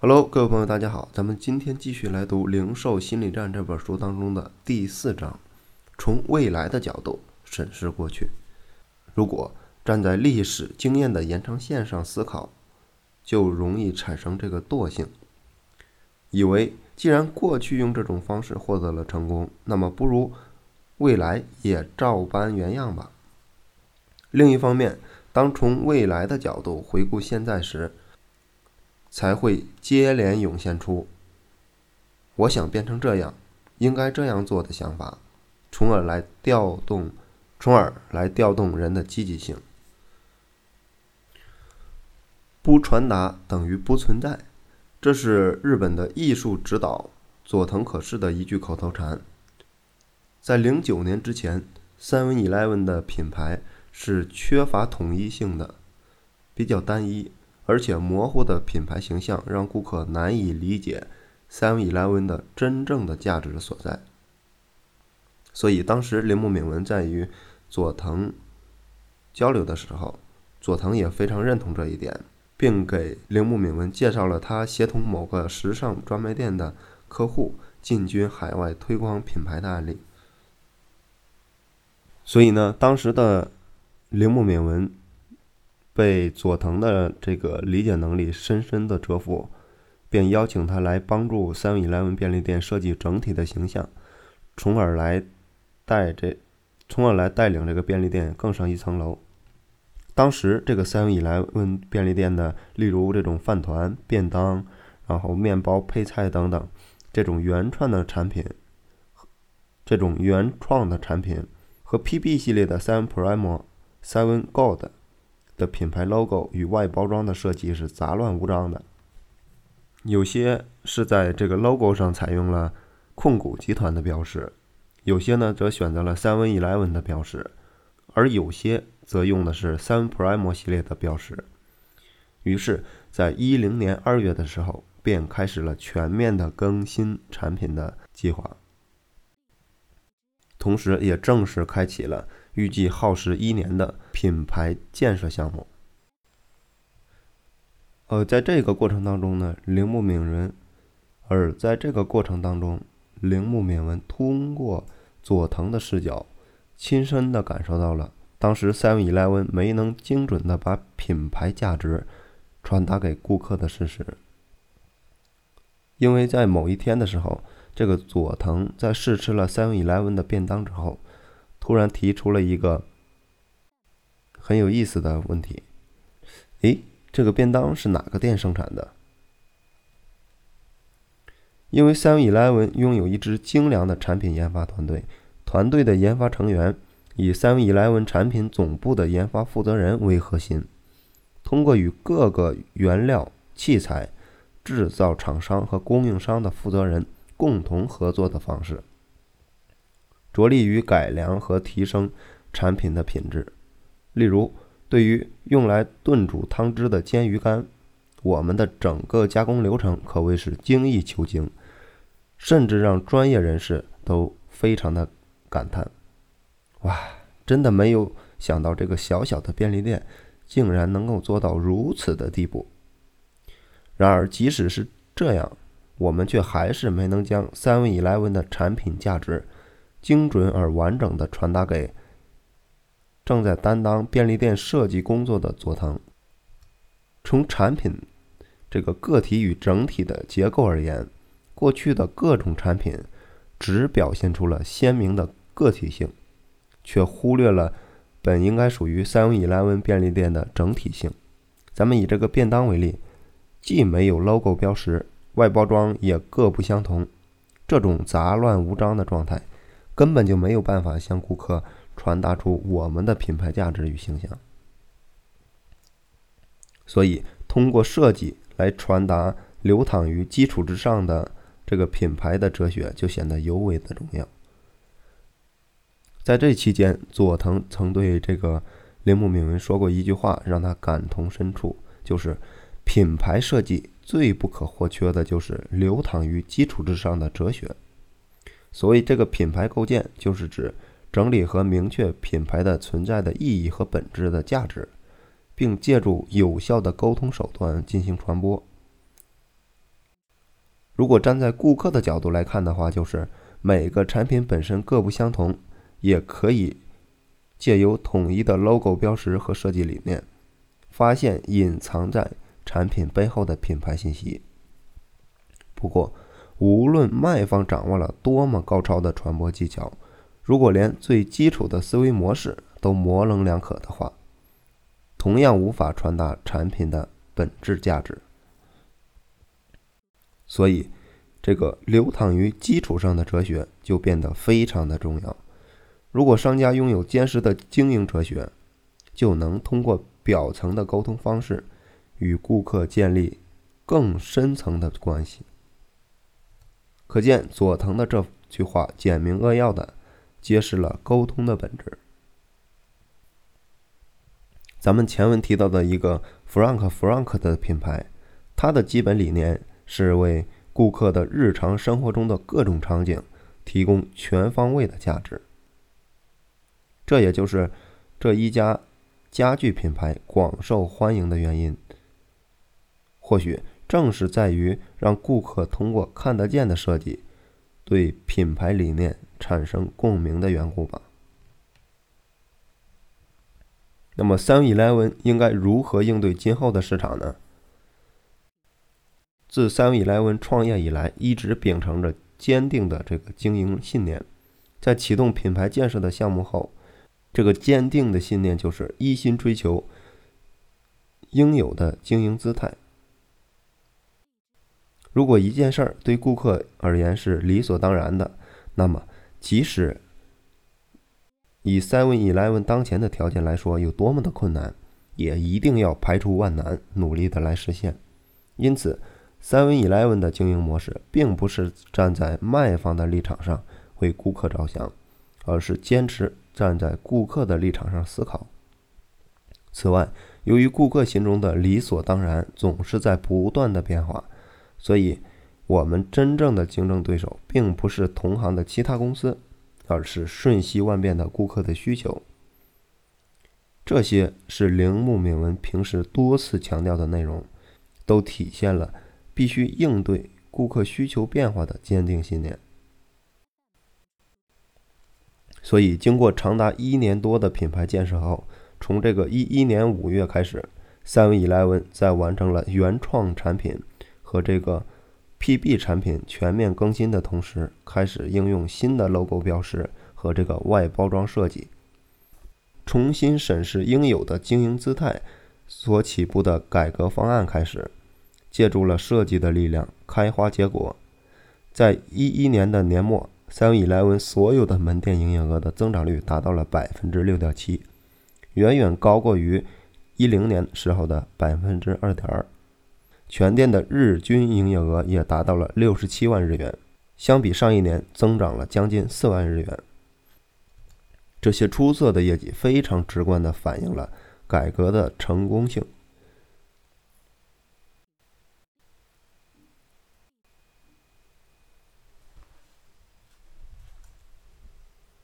Hello，各位朋友，大家好，咱们今天继续来读《零售心理战》这本书当中的第四章，从未来的角度审视过去。如果站在历史经验的延长线上思考，就容易产生这个惰性，以为既然过去用这种方式获得了成功，那么不如未来也照搬原样吧。另一方面，当从未来的角度回顾现在时，才会接连涌现出“我想变成这样，应该这样做”的想法，从而来调动，从而来调动人的积极性。不传达等于不存在，这是日本的艺术指导佐藤可士的一句口头禅。在零九年之前，Seven Eleven 的品牌是缺乏统一性的，比较单一。而且模糊的品牌形象让顾客难以理解 Seven Eleven 的真正的价值所在。所以当时铃木敏文在与佐藤交流的时候，佐藤也非常认同这一点，并给铃木敏文介绍了他协同某个时尚专卖店的客户进军海外推广品牌的案例。所以呢，当时的铃木敏文。被佐藤的这个理解能力深深的折服，便邀请他来帮助三 e 来文便利店设计整体的形象，从而来带这，从而来带领这个便利店更上一层楼。当时这个三 e 来文便利店的，例如这种饭团、便当，然后面包、配菜等等，这种原创的产品，这种原创的产品和 PB 系列的 Seven Prime、Seven Gold。的品牌 logo 与外包装的设计是杂乱无章的，有些是在这个 logo 上采用了控股集团的标识，有些呢则选择了 Seven Eleven 的标识，而有些则用的是 Seven Prime 系列的标识。于是，在一零年二月的时候，便开始了全面的更新产品的计划，同时也正式开启了。预计耗时一年的品牌建设项目。呃，在这个过程当中呢，铃木敏文，而在这个过程当中，铃木敏文通过佐藤的视角，亲身的感受到了当时 Seven Eleven 没能精准的把品牌价值传达给顾客的事实。因为在某一天的时候，这个佐藤在试吃了 Seven Eleven 的便当之后。突然提出了一个很有意思的问题：诶，这个便当是哪个店生产的？因为 Seven Eleven 拥有一支精良的产品研发团队，团队的研发成员以 Seven Eleven 产品总部的研发负责人为核心，通过与各个原料、器材制造厂商和供应商的负责人共同合作的方式。着力于改良和提升产品的品质，例如，对于用来炖煮汤汁的煎鱼干，我们的整个加工流程可谓是精益求精，甚至让专业人士都非常的感叹：“哇，真的没有想到这个小小的便利店竟然能够做到如此的地步。”然而，即使是这样，我们却还是没能将 Seven Eleven 的产品价值。精准而完整的传达给正在担当便利店设计工作的佐藤。从产品这个个体与整体的结构而言，过去的各种产品只表现出了鲜明的个体性，却忽略了本应该属于三文一兰文便利店的整体性。咱们以这个便当为例，既没有 logo 标识，外包装也各不相同，这种杂乱无章的状态。根本就没有办法向顾客传达出我们的品牌价值与形象，所以通过设计来传达流淌于基础之上的这个品牌的哲学就显得尤为的重要。在这期间，佐藤曾对这个铃木敏文说过一句话，让他感同身受，就是品牌设计最不可或缺的就是流淌于基础之上的哲学。所以这个品牌构建，就是指整理和明确品牌的存在的意义和本质的价值，并借助有效的沟通手段进行传播。如果站在顾客的角度来看的话，就是每个产品本身各不相同，也可以借由统一的 logo 标识和设计理念，发现隐藏在产品背后的品牌信息。不过，无论卖方掌握了多么高超的传播技巧，如果连最基础的思维模式都模棱两可的话，同样无法传达产品的本质价值。所以，这个流淌于基础上的哲学就变得非常的重要。如果商家拥有坚实的经营哲学，就能通过表层的沟通方式与顾客建立更深层的关系。可见，佐藤的这句话简明扼要的揭示了沟通的本质。咱们前文提到的一个 Frank Frank 的品牌，它的基本理念。是为顾客的日常生活中的各种场景提供全方位的价值，这也就是这一家家具品牌广受欢迎的原因。或许正是在于让顾客通过看得见的设计，对品牌理念产生共鸣的缘故吧。那么，Seven Eleven 应该如何应对今后的市场呢？自 Seven Eleven 创业以来，一直秉承着坚定的这个经营信念。在启动品牌建设的项目后，这个坚定的信念就是一心追求应有的经营姿态。如果一件事儿对顾客而言是理所当然的，那么即使以 Seven Eleven 当前的条件来说有多么的困难，也一定要排除万难，努力的来实现。因此。Seven Eleven 的经营模式并不是站在卖方的立场上为顾客着想，而是坚持站在顾客的立场上思考。此外，由于顾客心中的理所当然总是在不断的变化，所以我们真正的竞争对手并不是同行的其他公司，而是瞬息万变的顾客的需求。这些是铃木敏文平时多次强调的内容，都体现了。必须应对顾客需求变化的坚定信念。所以，经过长达一年多的品牌建设后，从这个一一年五月开始，Seven Eleven 在完成了原创产品和这个 PB 产品全面更新的同时，开始应用新的 logo 标识和这个外包装设计，重新审视应有的经营姿态所起步的改革方案开始。借助了设计的力量，开花结果。在一一年的年末，Seven Eleven 所有的门店营业额的增长率达到了百分之六点七，远远高过于一零年时候的百分之二点二。全店的日均营业额也达到了六十七万日元，相比上一年增长了将近四万日元。这些出色的业绩非常直观地反映了改革的成功性。